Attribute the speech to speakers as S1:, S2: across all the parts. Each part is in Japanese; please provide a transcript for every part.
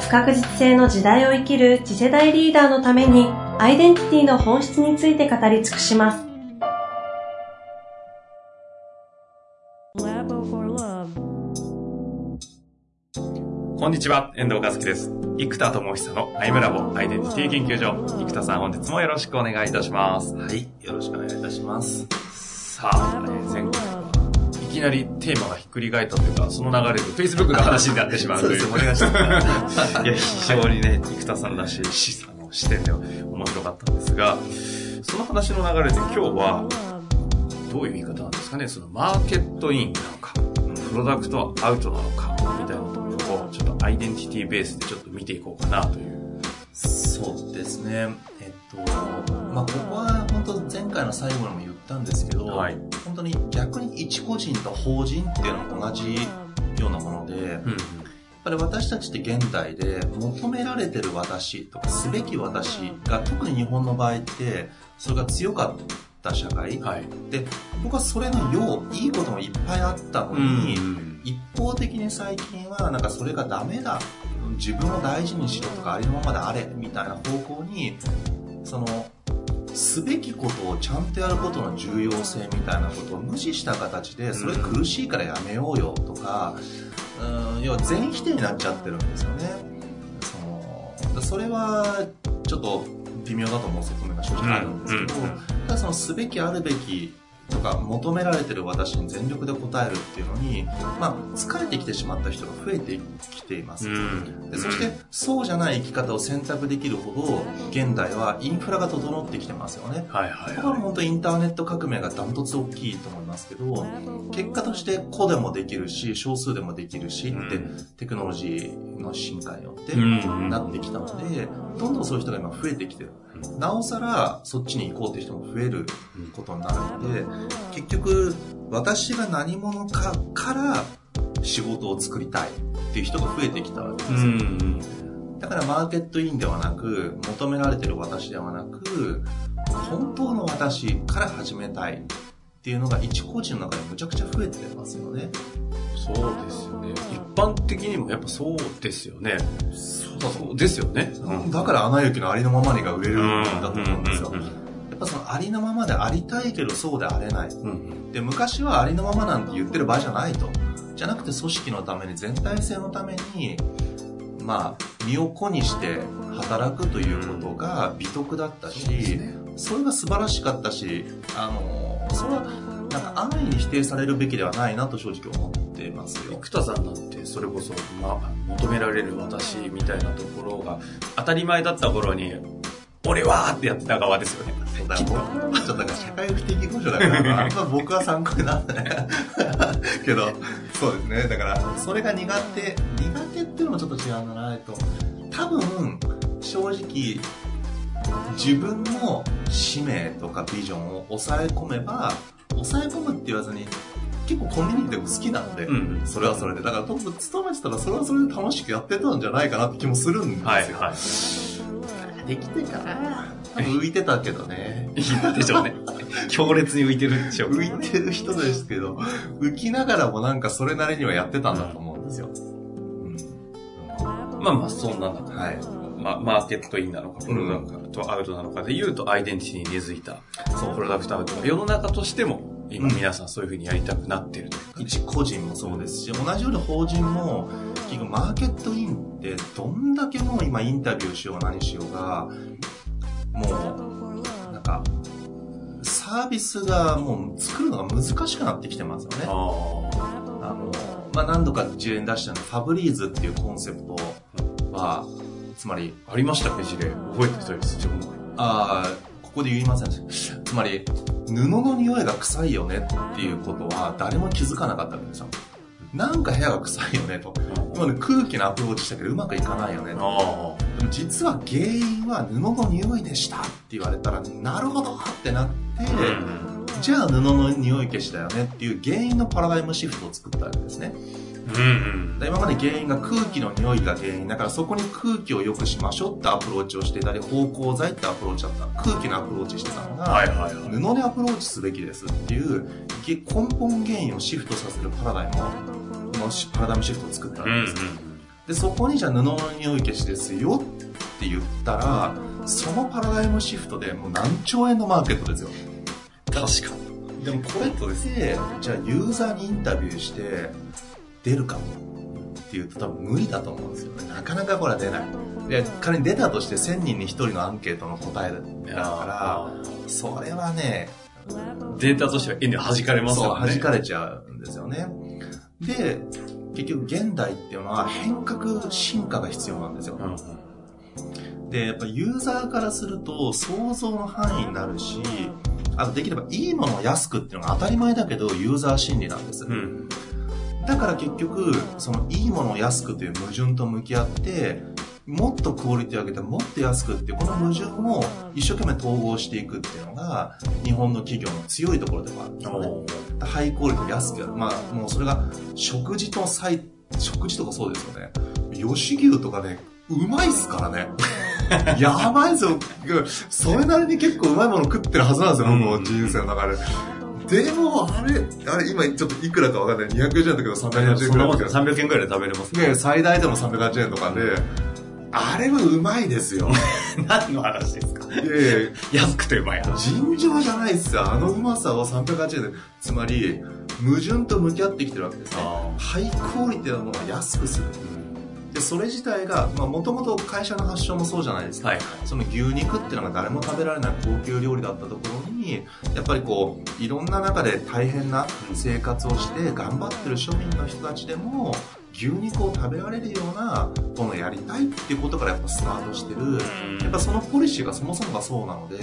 S1: 不確実性の時代を生きる次世代リーダーのためにアイデンティティの本質について語り尽くします。
S2: こんにちは、遠藤和樹です。生田智久のアイムラボアイデンティティ研究所。生田さん、本日もよろしくお願いいたします。
S3: はい、よろしくお願いいたします。
S2: さあ、きなりテーマがひっくり返ったというか、その流れで Facebook の話になってしまうという。そうです、お願いします。いや、非常にね、生田さんらしい視あの視点で面白かったんですが、その話の流れで今日は、どういう言い方なんですかね、そのマーケットインなのか、プロダクトアウトなのか、みたいなところを、ちょっとアイデンティティベースでちょっと見ていこうかなという。
S3: そうですね。えっと、まあ、ここは本当前回の最後にも言ったんですけど、はい、本当に逆に一個人と法人っていうのは同じようなもので、うん、やっぱり私たちって現代で求められてる私とかすべき私が特に日本の場合ってそれが強かった社会、はい、で僕はそれのよういいこともいっぱいあったのに、うん、一方的に最近はなんかそれがダメだ自分を大事にしろとかありのままであれみたいな方向にそのすべきことをちゃんとやることの重要性みたいなことを無視した形でそれ苦しいからやめようよとか、うん、要は全否定になっちゃってるんですよね。そのそれはちょっと微妙だと思う側面が正直あるんですけど、ただそのすべきあるべきとか求められてる私に全力で応えるっていうのに、まあ、疲れてきてしまった人が増えてきています、うん、でそしてそうじゃない生き方を選択できるほど現代はインフラが整ってきてますよね、はいはい、はい、これは本当インターネット革命がダントツ大きいと思いますけど結果として個でもできるし少数でもできるしって、テクノロジーの進化によってなってきたので、どんどんそういう人が今増えてきてるなおさらそっちに行こうっていう人も増えることになるので、結局私が何者かから仕事を作りたいっていう人が増えてきたわけですよ。だからマーケットインではなく、求められてる私ではなく、本当の私から始めたいっていうのが一個人の中でむちゃくちゃ増えてますよね。
S2: そうですよね。一般的にもやっぱそうですよね。そうですよね。
S3: うん、だからアナ雪のありのままにが売れるんだと思うんですよ。やっぱそのありのままでありたいけどそうであれない。で、昔はありのままなんて言ってる場合じゃないと。じゃなくて組織のために全体性のために、まあ、身を粉にして働くということが美徳だったし、それが素晴らしかったし、あの、それはなんか安易に否定されるべきではないなと正直思ってますよ。
S2: 生田さんなんてそれこそ、まあ、求められる私みたいなところが当たり前だった頃に、俺はってやってた側ですよね。
S3: そうだ、僕はちょっとなんか社会不適合者だから、あんま僕は参考になってない。けど、そうですね。だから、それが苦手、苦手っていうのもちょっと違うんだな、と。多分、正直、自分の使命とかビジョンを抑え込めば、抑え込むって言わずに、結構コミュニティも好きなので、うん、それはそれで。だから、と勤めてたらそれはそれで楽しくやってたんじゃないかなって気もするんですよ。はい、はい。できてかな浮いてたけどね。
S2: いいでしょうね。強烈に浮いてるでしょう。
S3: 浮いてる人ですけど、浮きながらもなんかそれなりにはやってたんだと思うんですよ。
S2: うん、まあまあ、そんな中、はい。ま、マーケットインなのか、プロダクトアウトなのかで言うと、アイデンティティに根付いた、そう、プロダクトアウトが世の中としても、今皆さんそういうふうにやりたくなってるというか、
S3: ね、一個人もそうですし、同じように法人も、結局マーケットインってどんだけもう今インタビューしようが何しようが、もう、なんか、サービスがもう作るのが難しくなってきてますよね。あの、まあ、何度か事例に出したのファブリーズっていうコンセプトは、つまり、
S2: ありましたね、事例。覚えてたです、自分も。
S3: ああ、ここで言いませんつまり、布の匂いが臭いよねっていうことは誰も気づかなかったわけですよ。なんか部屋が臭いよねと。今ね、空気のアプローチしたけどうまくいかないよねと。でも実は原因は布の匂いでしたって言われたら、なるほどってなって、じゃあ布の匂い消しだよねっていう原因のパラダイムシフトを作ったわけですね。うんうん、今まで原因が空気の匂いが原因だからそこに空気を良くしましょうってアプローチをしていたり芳香剤ってアプローチだった空気のアプローチしてたのが、はいはいはい、布でアプローチすべきですっていう根本原因をシフトさせるパラダイムのパラダイムシフトを作ったんです、うんうん、でそこにじゃあ布の匂い消しですよって言ったらそのパラダイムシフトでもう何兆円のマーケットですよ。
S2: 確かに。
S3: でもこれってじゃあユーザーにインタビューして出るかっていうと多分無理だと思うんですよね。なかなかこれは出ない。いや、仮に出たとして1000人に1人のアンケートの答えだから、それはね、
S2: データとしては円で弾かれますよ
S3: ね。弾かれちゃうんですよね。で、結局現代っていうのは変革、進化が必要なんですよ。うん、で、やっぱユーザーからすると想像の範囲になるし、あとできればいいものを安くっていうのが当たり前だけどユーザー心理なんです。うんだから結局、そのいいものを安くという矛盾と向き合って、もっとクオリティを上げてもっと安くってこの矛盾を一生懸命統合していくっていうのが日本の企業の強いところでもあるんですよね。ハイクオリティ安くやる。まあもうそれが食事と最、食事とかそうですよね。吉牛とかね、うまいっすからね。やばいっすよ。それなりに結構うまいもの食ってるはずなんですよ、もう人生の中で。でも、あれ、あれ、今ちょっといくらかわかんない。240円だけど380円ぐらい。
S2: 300円ぐらいで食べれます
S3: ね。最大でも380円とかで、あれはうまいですよ。
S2: 何の話ですか？いやいや安くてうまい
S3: 話。尋常じゃないっすよ。あのうまさを380円で。つまり、矛盾と向き合ってきてるわけですね。ハイクオリティなものを安くする。でそれ自体がもともと会社の発祥もそうじゃないですか、はい、その牛肉っていうのが誰も食べられない高級料理だったところにやっぱりこういろんな中で大変な生活をして頑張ってる庶民の人たちでも牛肉を食べられるようなものをやりたいっていうことからやっぱスタートしてる。やっぱそのポリシーがそもそもがそうなので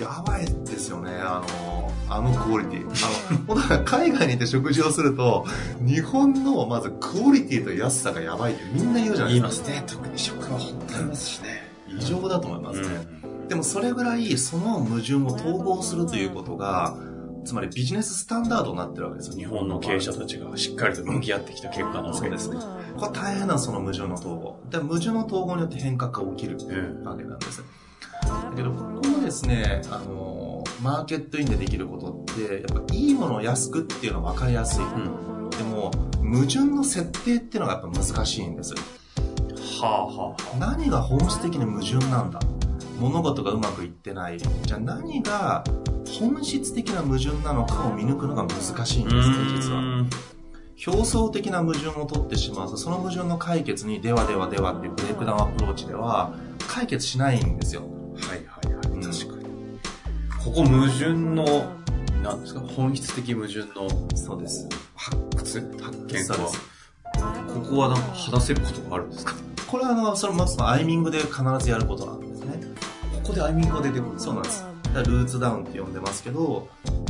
S3: やばいですよね。あのあのクオリティ。あの、本当海外に行って食事をすると、日本のまずクオリティと安さがやばいってみんな言うじゃないですか。
S2: 言いますね。特に食は本当ありますしね。
S3: 異常だと思いますね。うん、でもそれぐらいその矛盾を統合するということが、つまりビジネススタンダードになってるわけですよ。
S2: 日本の経営者たちがしっかりと向き合ってきた結果なわけですね。
S3: これ大変なその矛盾の統合。で矛盾の統合によって変革が起きるわけなんです。だけど、ここもですね、あの、マーケットインでできることってやっぱいいものを安くっていうのは分かりやすい、うん、でも矛盾の設定っていうのがやっぱ難しいんです。はあはあ、何が本質的に矛盾なんだ？物事がうまくいってない。じゃあ何が本質的な矛盾なのかを見抜くのが難しいんですね実は。表層的な矛盾を取ってしまうとその矛盾の解決にではではではっていうブレイクダウンアプローチでは解決しないんですよ。
S2: はいはいここ矛盾の、なんですか本質的矛盾の、
S3: そうです。
S2: 発掘発見とは、ここはなんか話せることがあるんですか？
S3: これはあの、それまずアイミングで必ずやることなんですね。
S2: ここでアイミングが出てくる
S3: そうなんです。ルーツダウンって呼んでますけど、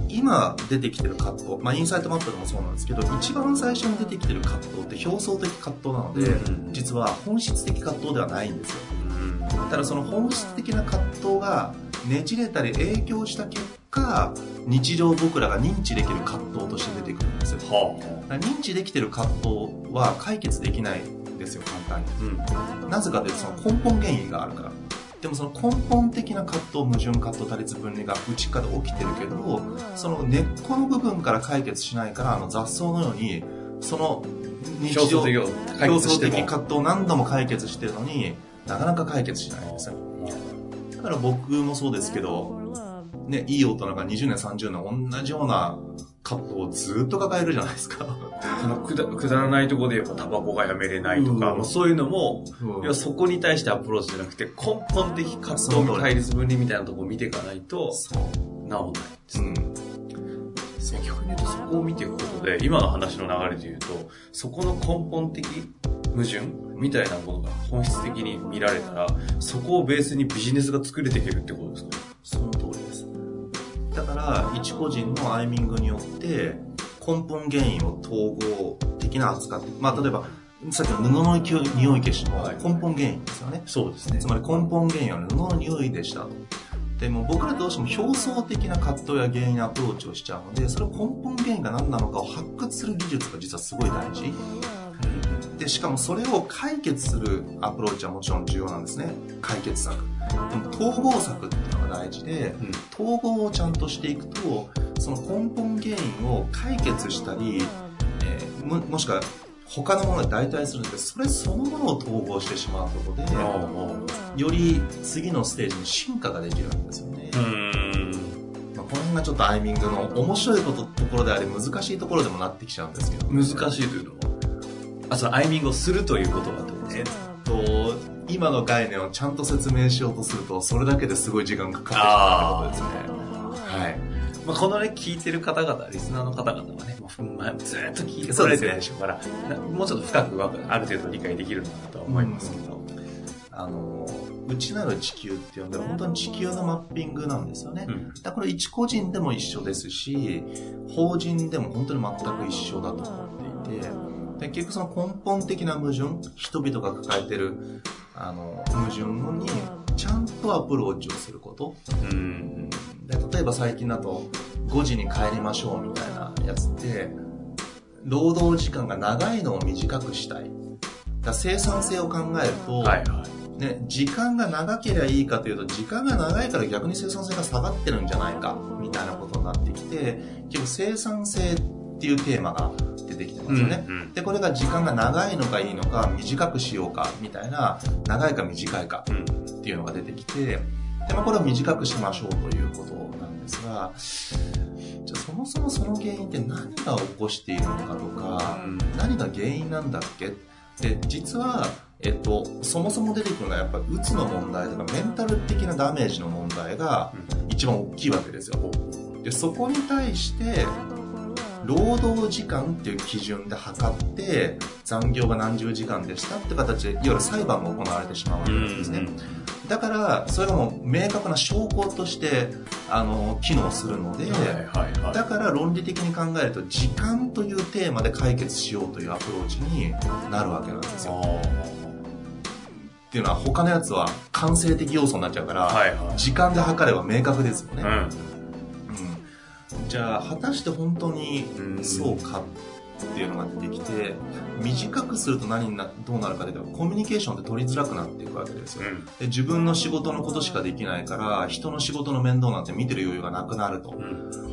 S3: 今出てきてる葛藤、まあ、インサイトマップでもそうなんですけど、一番最初に出てきてる葛藤って表層的葛藤なので、うん、実は本質的葛藤ではないんですよ。うん、ただその本質的な葛藤がねじれたり影響した結果日常僕らが認知できる葛藤として出てくるんですよ、はあ、認知できてる葛藤は解決できないんですよ簡単に、うん、なぜかというとその根本原因があるから。でもその根本的な葛藤矛盾葛藤多率分離が内側で起きてるけどその根っこの部分から解決しないからあの雑草のようにその
S2: 日常表
S3: 層的葛藤を何度も解決してるのになかなか解決しないんですよだから僕もそうですけど、ね、いい大人が20年、30年同じような葛藤をずっと抱えるじゃないですか。
S2: そのくだくだらないところでやっぱタバコがやめれないとか、うん、そういうのも、うん、いやそこに対してアプローチじゃなくて根本的葛藤の対立分離みたいなところを見ていかないと治らないです。ね。う。ん逆に言うとそこを見ていくことで今の話の流れで言うとそこの根本的矛盾みたいなものが本質的に見られたら、そこをベースにビジネスが作れていけるってことですか？
S3: その通りです。だから、一個人のアイミングによって、根根本原因を統合的な扱って、まあ例えば、さっきの布の匂い消しの根本原因ですよね。
S2: そうですね。
S3: つまり根本原因は布の匂いでしたと。でも僕らどうしても表層的な葛藤や原因アプローチをしちゃうので、それを根本原因が何なのかを発掘する技術が実はすごい大事。で、しかもそれを解決するアプローチはもちろん重要なんですね。解決策。でも統合策っていうのが大事で、統合をちゃんとしていくと、その根本原因を解決したり、えー、ももしくは他のもので代替するんですそれそのものを統合してしまうことで、より次のステージに進化ができるんですよね。まあ、この辺がちょっとアイミングの面白いことところであり難しいところでもなってきちゃうんですけど。
S2: 難しいというのは？あ、そのアイミングをするということだと思うんです
S3: と、今の概念をちゃんと説明しようとすると、それだけですごい時間がかかってしまうことですね。はい。
S2: まあ、このね、聞いてる方々、リスナーの方々はね、まあ、ずっと聞いてこられてるでしょうから、ね、もうちょっと深くある程度理解できるのかなと思いますけど。うん、
S3: あの、内なる地球って呼んで本当に地球のマッピングなんですよね。うん、だこれ一個人でも一緒ですし、法人でも本当に全く一緒だと思っていて、で結局その根本的な矛盾、人々が抱えてるあの矛盾にちゃんとアプローチをすること。うん。で例えば最近だと5時に帰りましょうみたいなやつって労働時間が長いのを短くしたい。だ生産性を考えると、はいはい、ね、時間が長ければいいかというと時間が長いから逆に生産性が下がってるんじゃないかみたいなことになってきて結局生産性っていうテーマが出てきてますよね、うんうん、でこれが時間が長いのかいいのか短くしようかみたいな長いか短いかっていうのが出てきてで、まあ、これを短くしましょうということですが、じゃあそもそもその原因って何が起こしているのかとか、何が原因なんだっけ？で、実は、えっと、そもそも出てくるのはやっぱうつの問題とかメンタル的なダメージの問題が一番大きいわけですよ。で、そこに対して、労働時間っていう基準で測って残業が何十時間でしたって形でいわゆる裁判が行われてしまうわけなんですね。だからそれがもう明確な証拠としてあの機能するので、だから論理的に考えると時間というテーマで解決しようというアプローチになるわけなんですよ。っていうのは他のやつは感性的要素になっちゃうから、はいはい、時間で測れば明確ですよね。うんじゃあ果たして本当にそうかっていうのが出てきて短くすると何になどうなるかというとコミュニケーションって取りづらくなっていくわけですよ、で自分の仕事のことしかできないから人の仕事の面倒なんて見てる余裕がなくなると、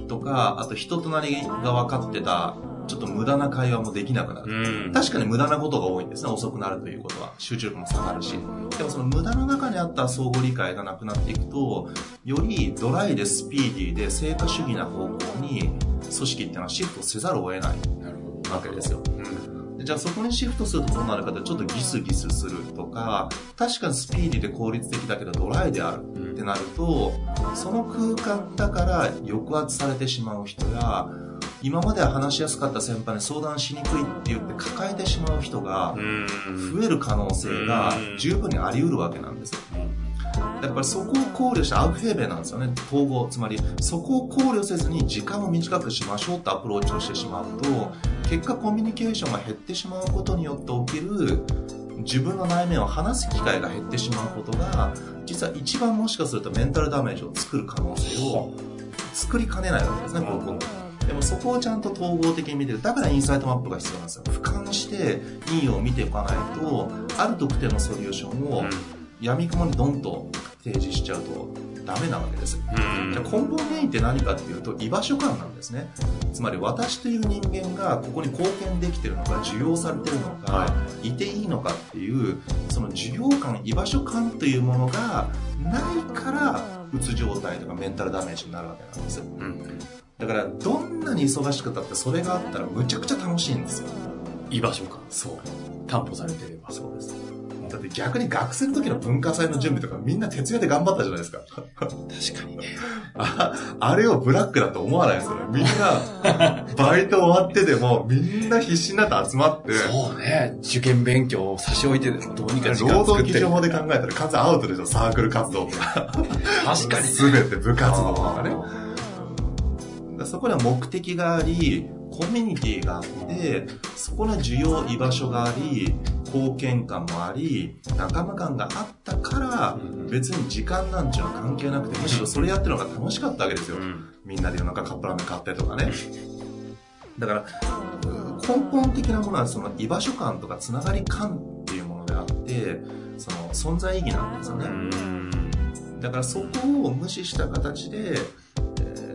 S3: とかあと人となりが分かってたちょっと無駄な会話もできなくなる、うん、確かに無駄なことが多いんですね。遅くなるということは。集中力も下がるし。でもその無駄の中にあった相互理解がなくなっていくとよりドライでスピーディーで成果主義な方向に組織っていうのはシフトせざるを得ない。わけですよ、うん、じゃあそこにシフトするとどうなるかってちょっとギスギスするとか確かにスピーディーで効率的だけどドライであるってなるとその空間だから抑圧されてしまう人や今までは話しやすかった先輩に相談しにくいって言って抱えてしまう人が増える可能性が十分にあり得るわけなんですよ。やっぱりそこを考慮したアウフヘーベなんですよね、統合。つまり、そこを考慮せずに時間を短くしましょうってアプローチをしてしまうと、結果コミュニケーションが減ってしまうことによって起きる自分の内面を話す機会が減ってしまうことが、実は一番もしかするとメンタルダメージを作る可能性を作りかねないわけですね、僕も。でもそこをちゃんと統合的に見てる。だからインサイトマップが必要なんですよ。俯瞰していいを見ておかないと、ある特定のソリューションを闇雲にドンと提示しちゃうとダメなわけです。じゃ根本原因って何かっていうと居場所感なんですね。つまり私という人間がここに貢献できてるのか、受容されてるのか、はい、いていいのかっていう、その受容感、居場所感というものがないから、うつ状態とかメンタルダメージになるわけなんです。うんだからどんなに忙しくたってそれがあったらむちゃくちゃ楽しいんですよ
S2: 居場所か
S3: そう
S2: 担保されてれば
S3: そうですだって逆に学生の時の文化祭の準備とかみんな徹夜で頑張ったじゃないですか。
S2: 確かにね。
S3: ああれをブラックだと思わないですよね。みんな、バイト終わってでもみんな必死になって集まって。
S2: そうね。受験勉強を差し置いてでもどうにか
S3: 時間労働基準法で考えたら完全アウトでしょ。サークル活動とか。
S2: 確かに、
S3: すべて部活動とかね。そこには目的があり、コミュニティがあってそこの需要居場所があり貢献感もあり仲間感があったから別に時間なんていうのは関係なくてむしろそれやってるのが楽しかったわけですよ、みんなで夜中カップラーメン買ったりとかね。だから根本的なものはその居場所感とかつながり感っていうものであってその存在意義なんですよね。だからそこを無視した形で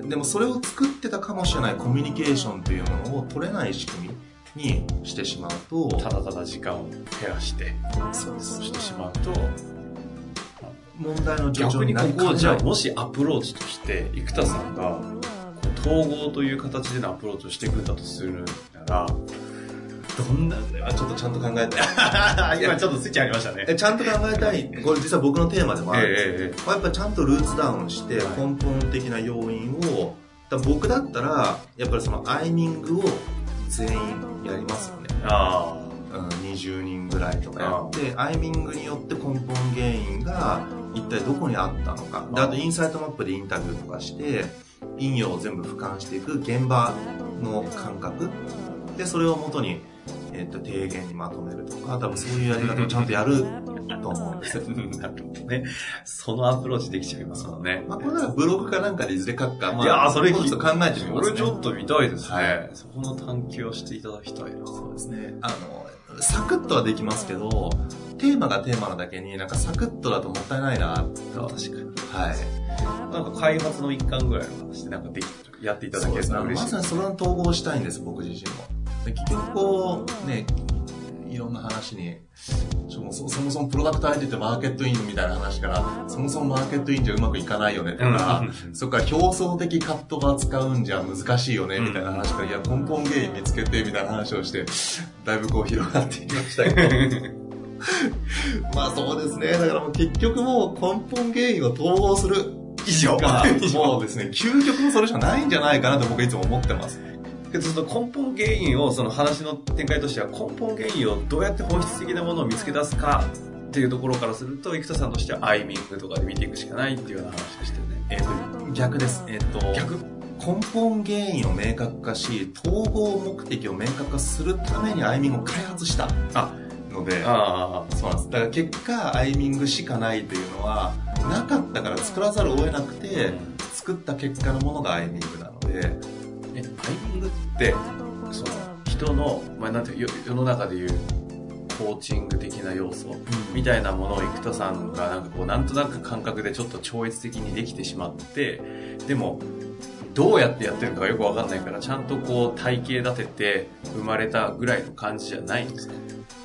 S3: でもそれを作ってたかもしれないコミュニケーションというものを取れない仕組みにしてしまうと
S2: ただただ時間を減らして
S3: そう
S2: してしまうと
S3: 問題の
S2: 逆にここをじゃあもしアプローチとして生田さんが統合という形でのアプローチをしていくんだとするなら
S3: どんな。ちょっとちゃんと考え
S2: たい。今ちょっとスイッチありましたね。
S3: えちゃんと考えたい。これ実は僕のテーマでもあるんですえー、やっぱちゃんとルーツダウンして根本的な要因を、だ僕だったら、やっぱりそのアイミングを全員やりますよね。ああ。20人ぐらいとかやってアイミングによって根本原因が一体どこにあったのかであとインサイトマップでインタビューとかして引用を全部俯瞰していく現場の感覚でそれをもとにえっ、と、提言にまとめるとか、多分そういうやり方をちゃんとやると思うんですよ。
S2: なるほどね。そのアプローチできちゃいますもんね。
S3: まあ、これならブログかなんかでいずれ書くか、ま
S2: あ、いやそれ
S3: ちょっと考えてみます、
S2: ね。ちょっと見たいですね。はい、そこの探求をしていただきたいな。
S3: そうですね。あの、サクッとはできますけど、テーマがテーマなだけに、なんかサクッとだともったいないな
S2: と。確かに。
S3: はい。
S2: なんか開発の一環ぐらいの話でなんかできやっていただけると嬉しい。ま
S3: さにそれを統合したいんです、僕自身も。結局こう、ね、いろんな話に、そもそもそもプロダクト相手ってマーケットインみたいな話から、そもそもマーケットインじゃうまくいかないよねとか、そっから表層的カットが使うんじゃ難しいよねみたいな話から、いや、根本原因見つけてみたいな話をして、だいぶこう広がっていきましたけど。まあそうですね。だからもう結局もう根本原因を統合する以上が、もうですね、究極のそれしかないんじゃないかなと僕いつも思ってます。
S2: その根本原因を、その話の展開としては、根本原因をどうやって本質的なものを見つけ出すかっていうところからすると、生田さんとしてはアイミングとかで見ていくしかないっていうような話でしたよね。
S3: えっ、ー、と、逆です。えっ、ー、と、
S2: 逆？
S3: 根本原因を明確化し、統合目的を明確化するためにアイミングを開発した。あので、あそうなんです。だから結果、アイミングしかないというのは、なかったから作らざるを得なくて、作った結果のものがアイミングなので、
S2: え、タイミングって、その、人の、まあ、なんて世の中でいう、コーチング的な要素みたいなものを生田さんがなんかこうなんとなく感覚でちょっと超越的にできてしまってでもどうやってやってるかがよくわかんないからちゃんとこう体系立てて生まれたぐらいの感じじゃないんですか？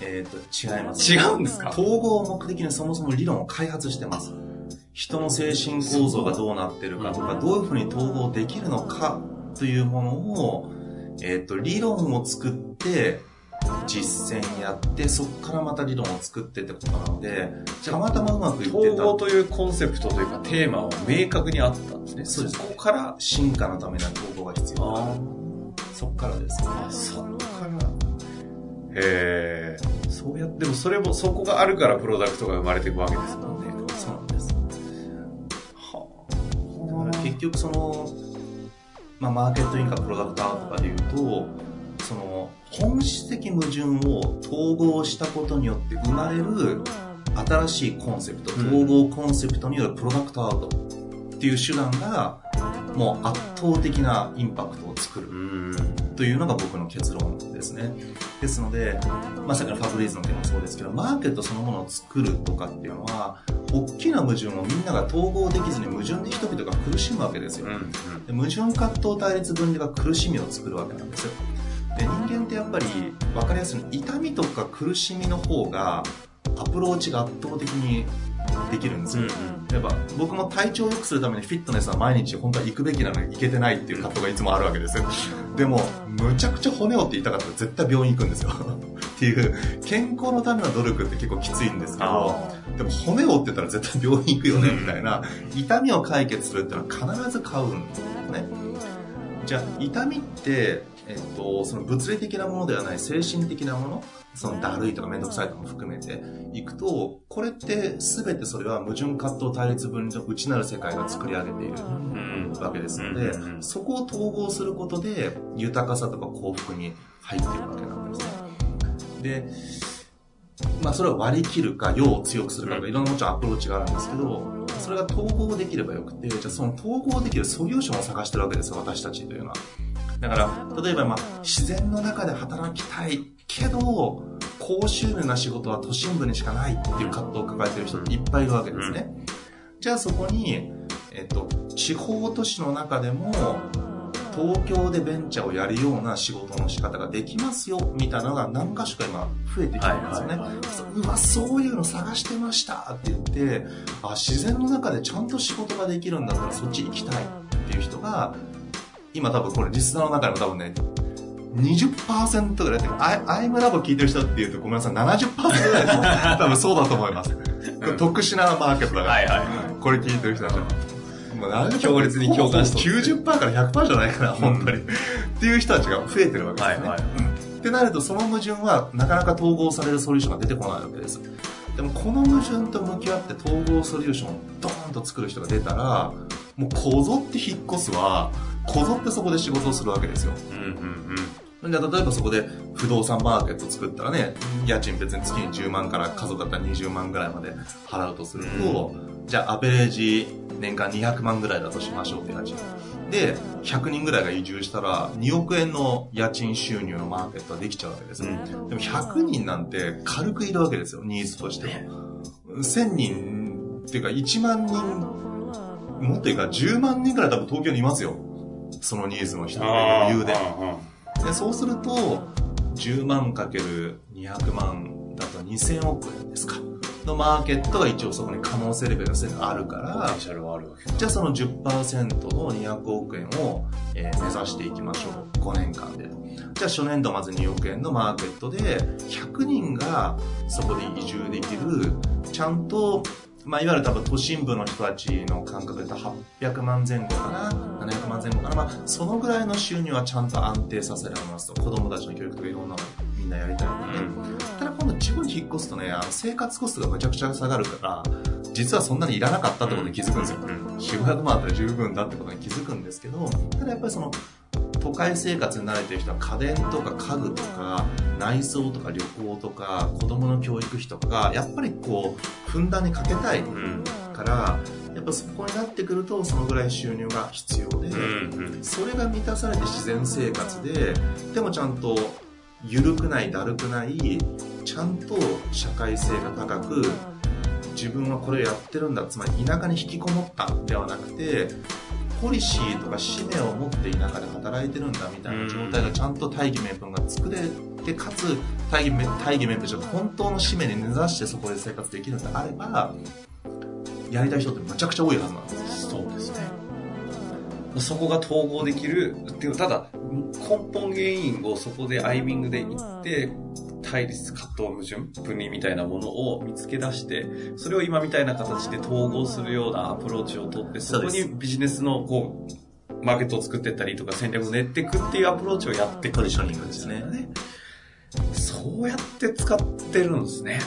S3: えっ、と違います、
S2: 違うんですか？
S3: 統合目的にそもそも理論を開発してます。人の精神構造がどうなってるかとかどういうふうに統合できるのかというものを、えっ、ー、と、理論を作って、実践やって、そこからまた理論を作ってってことなので、たまたまうまくいってた。
S2: 統合というコンセプトというかテーマは明確にあったんですね。
S3: そうです。そこから進化のための統合が必要だ。そこからですね。
S2: あ、そこから。へえ。そうやって、でもそれも、そこがあるからプロダクトが生まれていくわけですもんね。
S3: そうなんです。はあ。結局その、まあ、マーケットインかプロダクターとかで言うと、その、本質的矛盾を統合したことによって生まれる新しいコンセプト、統合コンセプトによるプロダクトアウトっていう手段が、もう圧倒的なインパクトを作るというのが僕の結論ですね。ですので、まさかのファブリーズの件もそうですけど、マーケットそのものを作るとかっていうのは、大きな矛盾をみんなが統合できずに矛盾で人々が苦しむわけですよ。で矛盾葛藤対立分離が苦しみを作るわけなんですよ。で人間ってやっぱり分かりやすいの痛みとか苦しみの方がアプローチが圧倒的にできるんですよ、やっぱ僕も体調を良くするためにフィットネスは毎日本当は行くべきなのに行けてないっていう葛藤がいつもあるわけですよ。でもむちゃくちゃ骨をって言いたかったら絶対病院行くんですよ。っていう健康のための努力って結構きついんですけどでも骨をって言ったら絶対病院行くよねみたいな痛みを解決するっていうのは必ず買うんですね。じゃあ痛みってえっと、その物理的なものではない精神的なものそのだるいとかめんどくさいとかも含めていくと、これって全てそれは矛盾葛藤対立分離の内なる世界が作り上げているわけですので、そこを統合することで豊かさとか幸福に入っているわけなんですね。で、まあそれを割り切るか、用を強くするかとか、いろんなもちろんアプローチがあるんですけど、それが統合できればよくて、じゃあその統合できるソリューションを探してるわけですよ、私たちというのは。だから、例えばまあ、自然の中で働きたいけど、高収入な仕事は都心部にしかないっていう葛藤を抱えてる人っていっぱいいるわけですね。じゃあそこに、えっと、地方都市の中でも、東京でベンチャーをやるような仕事の仕方ができますよ、みたいなのが何か所か今増えてきてるんですよね。はいはい、今そういうの探してましたって言って、あ、自然の中でちゃんと仕事ができるんだったらそっち行きたいっていう人が、今多分これリスナーの中でも多分ね、20%ぐらいってアイ、アイムラボ聞いてる人って言うとごめんなさい、70%ぐらい多分そうだと思います。特殊なマーケットだから。はいはい、これ聞いてる人たちは。もう強烈に共感して90%から100%じゃないかな、本当に。っていう人たちが増えてるわけですね。はいはい、ってなると、その矛盾はなかなか統合されるソリューションが出てこないわけです。でも、この矛盾と向き合って統合ソリューションをドーンと作る人が出たら、もうこぞって引っ越すは、こぞってそこで仕事をするわけですよ。うんうんうん。じゃ例えばそこで不動産マーケット作ったらね、家賃別に月に10万から家族だったら20万ぐらいまで払うとすると、うん、じゃあアベレージ年間200万ぐらいだとしましょうって家賃。で、100人ぐらいが移住したら2億円の家賃収入のマーケットはできちゃうわけです。うん、でも100人なんて軽くいるわけですよ、ニーズとしては。1000人っていうか1万人、もっというか10万人ぐらい多分東京にいますよ。そのニーズの人余裕で。で、そうすると、10万かける200万だと2000億円ですか。のマーケットが一応そこに可能性レベルがあるから、じゃあその10%の200億円を、えー、目指していきましょう。5年間で。じゃあ初年度まず2億円のマーケットで、100人がそこで移住できる、ちゃんとまあ、いわゆる多分都心部の人たちの感覚で言うと800万前後かな700万前後かな、まあ、そのぐらいの収入はちゃんと安定させられますと。子供たちの教育とかいろんなのみんなやりたいので、ただ今度地方に引っ越すとねあの生活コストがめちゃくちゃ下がるから実はそんなにいらなかったってことに気づくんですよ、400万あったら十分だってことに気づくんですけどただやっぱりその都会生活に慣れてる人は家電とか家具とか内装とか旅行とか子供の教育費とかがやっぱりこうふんだんにかけたいから、やっぱそこになってくるとそのぐらい収入が必要で、それが満たされて自然生活ででもちゃんと緩くないだるくないちゃんと社会性が高く自分はこれをやってるんだつまり田舎に引きこもったではなくてポリシーとか使命を持って田舎で働いてるんだみたいな状態がちゃんと大義名分が作れてかつ大義大義名分じゃ本当の使命に根ざしてそこで生活できるんであればやりたい人ってめちゃくちゃ多いはずなんです
S2: そうですね。そこが統合できるっていうただ根本原因をそこでアイミングで行って対立、葛藤、矛盾、分離みたいなものを見つけ出して、それを今みたいな形で統合するようなアプローチをとって、そこにビジネスのこう、マーケットを作っていったりとか戦略を練っていくっていうアプローチをやってくるショニングですね。そうやって使ってるんですね。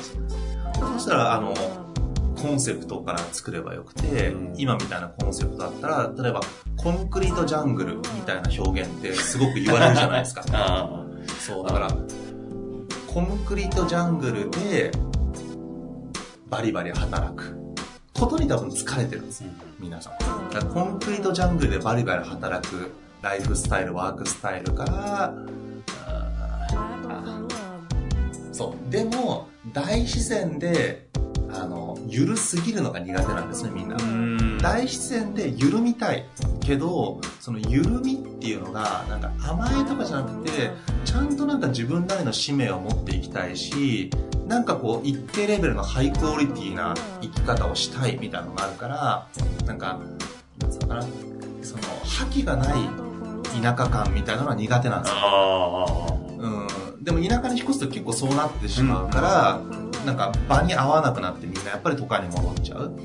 S3: そしたら、あの、コンセプトから作ればよくて、うん、今みたいなコンセプトだったら、例えば、コンクリートジャングルみたいな表現ってすごく言われるじゃないですか。そう、だから、コンクリートジャングルでバリバリ働くことに多分疲れてるんですよ、皆さん。コンクリートジャングルでバリバリ働くライフスタイル、ワークスタイルから、そう。でも、大自然で、あの、ゆるすぎるのが苦手なんですね、みんな。大自然で緩みたいけどその緩みっていうのがなんか甘えとかじゃなくてちゃんとなんか自分なりの使命を持っていきたいしなんかこう一定レベルのハイクオリティな生き方をしたいみたいなのがあるからなんかなんつうのかなその覇気がない田舎感みたいなのは苦手なんですよ。うん、でも田舎に引っ越すと結構そうなってしまうから、うん、なんか場に合わなくなってみんなやっぱり都会に戻っちゃう。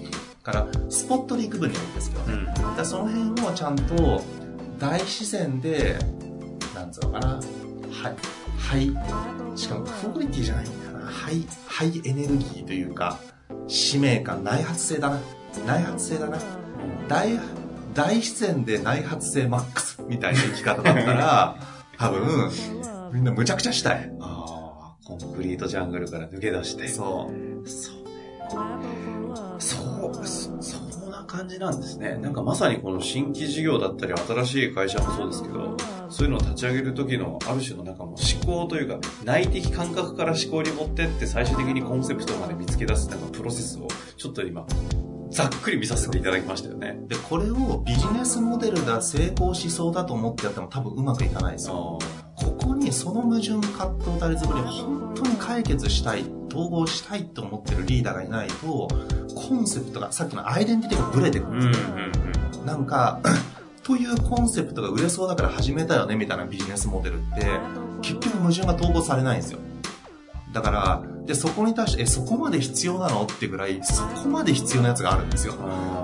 S3: からスポットで行く分にはいいんですけどね、うん、だその辺をちゃんと大自然でなんつうのかな、はい、ハイ、しかもクオリティじゃないんだよな。ハイ、ハイエネルギーというか、使命感、内発性だな。内発性だな。大、大自然で内発性マックスみたいな生き方だったら、多分、みんなむちゃくちゃしたい。
S2: ああ、コンクリートジャングルから抜け出して。
S3: そ
S2: う。そうね。そう、そんな感じなんですね。なんかまさにこの新規事業だったり、新しい会社もそうですけど、そういうのを立ち上げる時のある種のなんかもう思考というか、内的感覚から思考に持ってって最終的にコンセプトまで見つけ出すなんかプロセスをちょっと今ざっくり見させていただきましたよね。
S3: で、これをビジネスモデルが成功しそうだと思ってやっても多分うまくいかないですよ。その矛盾葛藤たり作りを本当に解決したい、統合したいと思ってるリーダーがいないと、コンセプトが、さっきのアイデンティティがブレてくるんですよ。なんか、というコンセプトが売れそうだから始めたよねみたいなビジネスモデルって、結局矛盾が統合されないんですよ。だから、で、そこに対して、え、そこまで必要なのってぐらい、そこまで必要なやつがあるんですよ。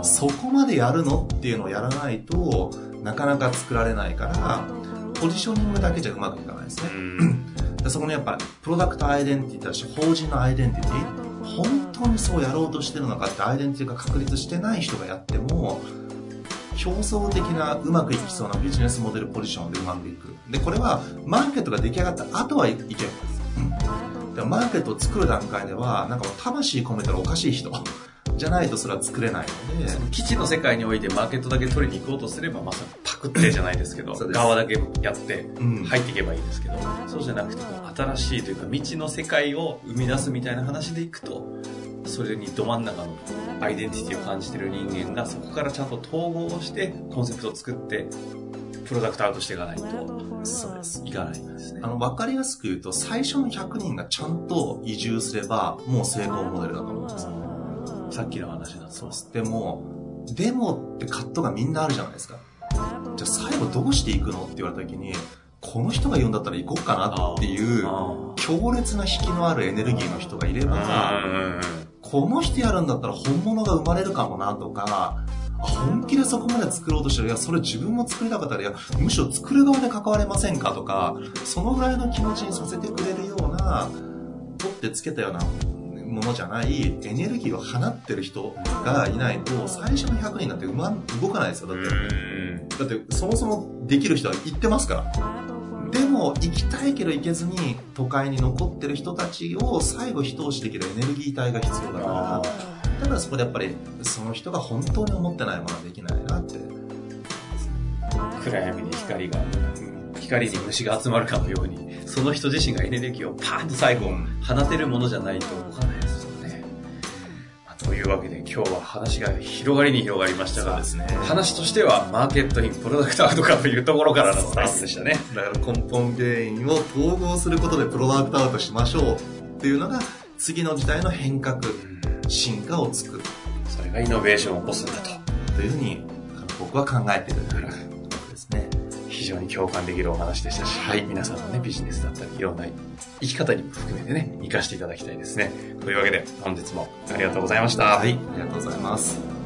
S3: そこまでやるのっていうのをやらないとなかなか作られないから、ポジショニングだけじゃうまくいかないですね。でそこのやっぱ、プロダクトアイデンティティだし、法人のアイデンティティ、本当にそうやろうとしてるのかってアイデンティティが確立してない人がやっても、競争的なうまくいきそうなビジネスモデルポジションでうまくいく。で、これはマーケットが出来上がった後はいけるんです。でもマーケットを作る段階では、なんかもう魂込めたらおかしい人。じゃないとそれは作れないので。その
S2: 基地の世界においてマーケットだけ取りに行こうとすれば、まさにパクってじゃないですけど、側だけやって入っていけばいいですけど、うん、そうじゃなくて、新しいというか未知の世界を生み出すみたいな話でいくと、それにど真ん中のアイデンティティを感じてる人間がそこからちゃんと統合をしてコンセプトを作ってプロダクトアウトしていかないと、そうです。いかないんですね。
S3: あの、わかりやすく言うと、最初の100人がちゃんと移住すれば、もう成功モデルだと思うんです。
S2: さっきの話だ
S3: そうです。でも、でもってカットがみんなあるじゃないですか。じゃあ最後どうしていくのって言われた時に、この人が言うんだったら行こうかなっていう、強烈な引きのあるエネルギーの人がいれば、この人やるんだったら本物が生まれるかもなとか、本気でそこまで作ろうとしてる。いや、それ自分も作りたかったら、いや、むしろ作る側で関われませんかとか、そのぐらいの気持ちにさせてくれるような、取ってつけたようなものじゃないエネルギーを放ってる人がいない。と最初の100人なんてうま動かないですよだって。だってそもそもできる人は行ってますから。でも行きたいけど行けずに都会に残ってる人たちを最後一押しできるエネルギー体が必要だから。だからそこでやっぱりその人が本当に思ってないものはできないなって。
S2: 暗闇に光が光に虫が集まるかのようにその人自身がエネルギーをパーンと最後放てるものじゃないと動かないですよね、まあ、というわけで今日は話が広がりに広がりましたが、ね、話としてはマーケットにプロダクトアウトかというところからのスタートでしたね
S3: だから根本原因を統合することでプロダクトアウトしましょうっていうのが次の時代の変革、進化を作る。
S2: それがイノベーションを起こすんだと。
S3: というふうに僕は考えている
S2: 常に共感できるお話でしたし、はい、皆さんのね、ビジネスだったり、いろんな生き方にも含めてね、活かしていただきたいですね。というわけで、本日もありがとうございました。
S3: はい、ありがとうございます。